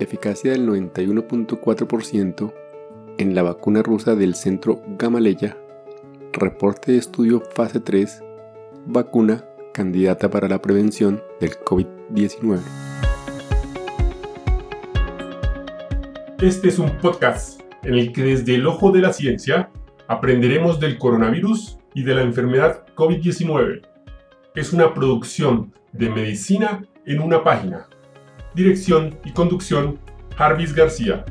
eficacia del 91.4% en la vacuna rusa del centro Gamaleya, reporte de estudio fase 3, vacuna candidata para la prevención del COVID-19. Este es un podcast en el que desde el ojo de la ciencia aprenderemos del coronavirus y de la enfermedad COVID-19. Es una producción de medicina en una página. Dirección y conducción, Jarvis García.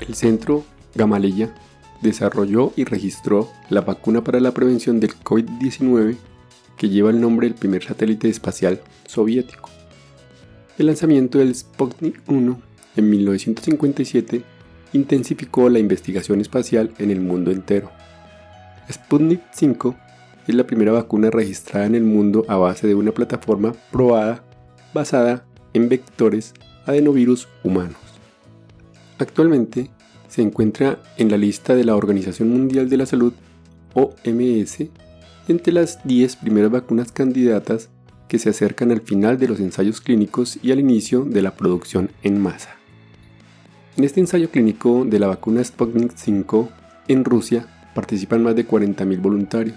El Centro Gamaleya desarrolló y registró la vacuna para la prevención del COVID-19 que lleva el nombre del primer satélite espacial soviético. El lanzamiento del Sputnik 1 en 1957 intensificó la investigación espacial en el mundo entero. Sputnik 5 es la primera vacuna registrada en el mundo a base de una plataforma probada basada en vectores adenovirus humanos. Actualmente se encuentra en la lista de la Organización Mundial de la Salud, OMS, entre las 10 primeras vacunas candidatas que se acercan al final de los ensayos clínicos y al inicio de la producción en masa. En este ensayo clínico de la vacuna Sputnik 5 en Rusia participan más de 40.000 voluntarios.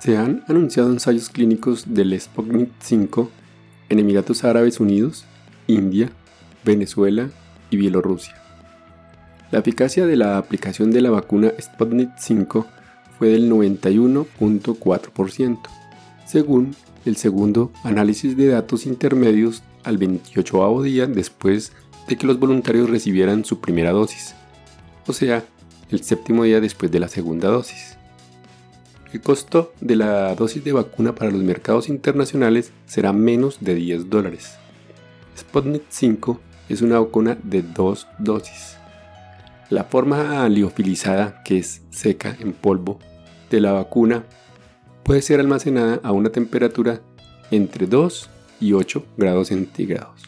Se han anunciado ensayos clínicos del Sputnik 5 en Emiratos Árabes Unidos, India, Venezuela y Bielorrusia. La eficacia de la aplicación de la vacuna Sputnik 5 fue del 91.4%, según el segundo análisis de datos intermedios al 28 día después de que los voluntarios recibieran su primera dosis, o sea, el séptimo día después de la segunda dosis. El costo de la dosis de vacuna para los mercados internacionales será menos de 10 dólares. Sputnik 5 es una vacuna de dos dosis. La forma liofilizada, que es seca en polvo, de la vacuna puede ser almacenada a una temperatura entre 2 y 8 grados centígrados.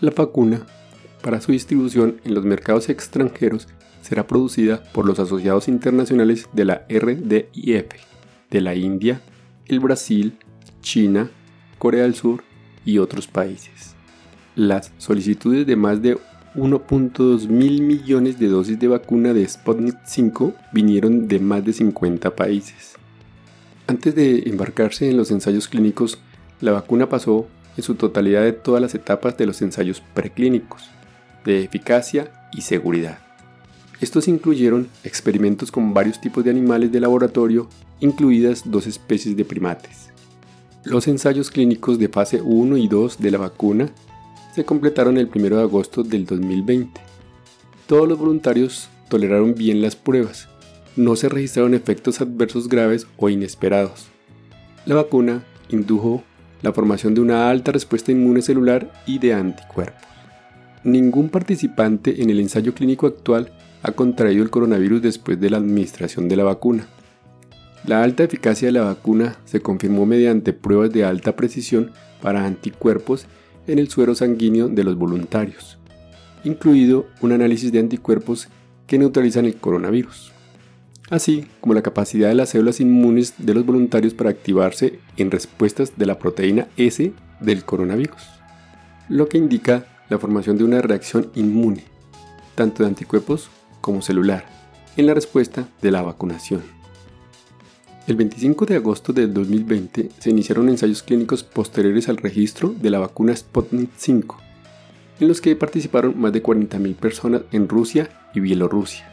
La vacuna para su distribución en los mercados extranjeros será producida por los asociados internacionales de la RDIF, de la India, el Brasil, China, Corea del Sur y otros países. Las solicitudes de más de 1.2 mil millones de dosis de vacuna de Sputnik 5 vinieron de más de 50 países. Antes de embarcarse en los ensayos clínicos, la vacuna pasó en su totalidad de todas las etapas de los ensayos preclínicos de eficacia y seguridad. Estos incluyeron experimentos con varios tipos de animales de laboratorio, incluidas dos especies de primates. Los ensayos clínicos de fase 1 y 2 de la vacuna se completaron el 1 de agosto del 2020. Todos los voluntarios toleraron bien las pruebas. No se registraron efectos adversos graves o inesperados. La vacuna indujo la formación de una alta respuesta inmune celular y de anticuerpos. Ningún participante en el ensayo clínico actual ha contraído el coronavirus después de la administración de la vacuna. La alta eficacia de la vacuna se confirmó mediante pruebas de alta precisión para anticuerpos en el suero sanguíneo de los voluntarios, incluido un análisis de anticuerpos que neutralizan el coronavirus, así como la capacidad de las células inmunes de los voluntarios para activarse en respuestas de la proteína S del coronavirus, lo que indica la formación de una reacción inmune, tanto de anticuerpos como celular, en la respuesta de la vacunación. El 25 de agosto del 2020 se iniciaron ensayos clínicos posteriores al registro de la vacuna Sputnik 5, en los que participaron más de 40.000 personas en Rusia y Bielorrusia.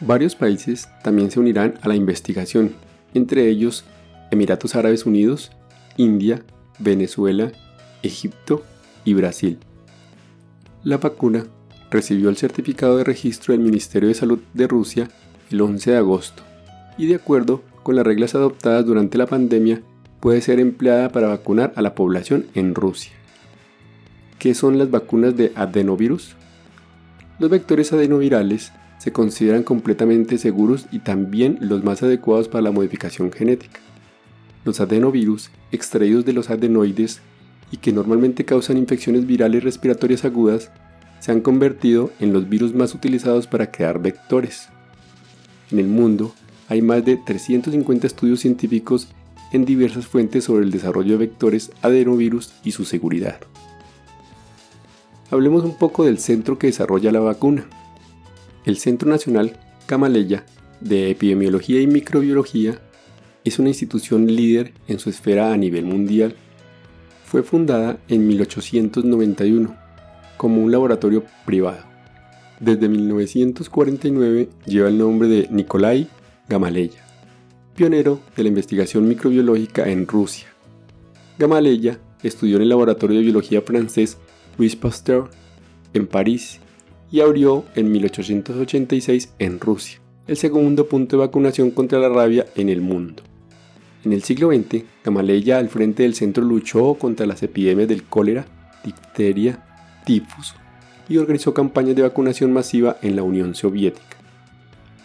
Varios países también se unirán a la investigación, entre ellos Emiratos Árabes Unidos, India, Venezuela, Egipto y Brasil. La vacuna recibió el certificado de registro del Ministerio de Salud de Rusia el 11 de agosto y de acuerdo con las reglas adoptadas durante la pandemia puede ser empleada para vacunar a la población en Rusia. ¿Qué son las vacunas de adenovirus? Los vectores adenovirales se consideran completamente seguros y también los más adecuados para la modificación genética. Los adenovirus, extraídos de los adenoides, y que normalmente causan infecciones virales respiratorias agudas, se han convertido en los virus más utilizados para crear vectores. en el mundo hay más de 350 estudios científicos en diversas fuentes sobre el desarrollo de vectores adenovirus y su seguridad. Hablemos un poco del centro que desarrolla la vacuna. El Centro Nacional Camaleya de Epidemiología y Microbiología es una institución líder en su esfera a nivel mundial. Fue fundada en 1891 como un laboratorio privado. Desde 1949 lleva el nombre de Nikolai Gamaleya, pionero de la investigación microbiológica en Rusia. Gamaleya estudió en el laboratorio de biología francés Louis Pasteur en París y abrió en 1886 en Rusia, el segundo punto de vacunación contra la rabia en el mundo. En el siglo XX, Gamaleya al frente del centro luchó contra las epidemias del cólera, difteria, tifus y organizó campañas de vacunación masiva en la Unión Soviética.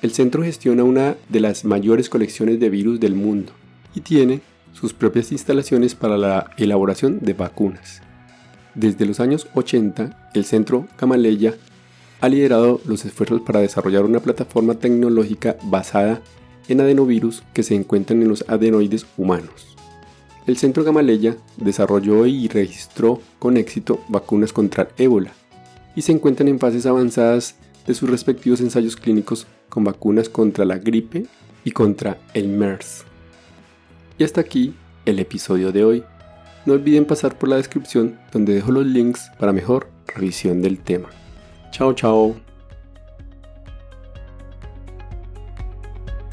El centro gestiona una de las mayores colecciones de virus del mundo y tiene sus propias instalaciones para la elaboración de vacunas. Desde los años 80, el centro Gamaleya ha liderado los esfuerzos para desarrollar una plataforma tecnológica basada en adenovirus que se encuentran en los adenoides humanos. El Centro Gamaleya desarrolló y registró con éxito vacunas contra ébola y se encuentran en fases avanzadas de sus respectivos ensayos clínicos con vacunas contra la gripe y contra el MERS. Y hasta aquí el episodio de hoy. No olviden pasar por la descripción donde dejo los links para mejor revisión del tema. Chao, chao.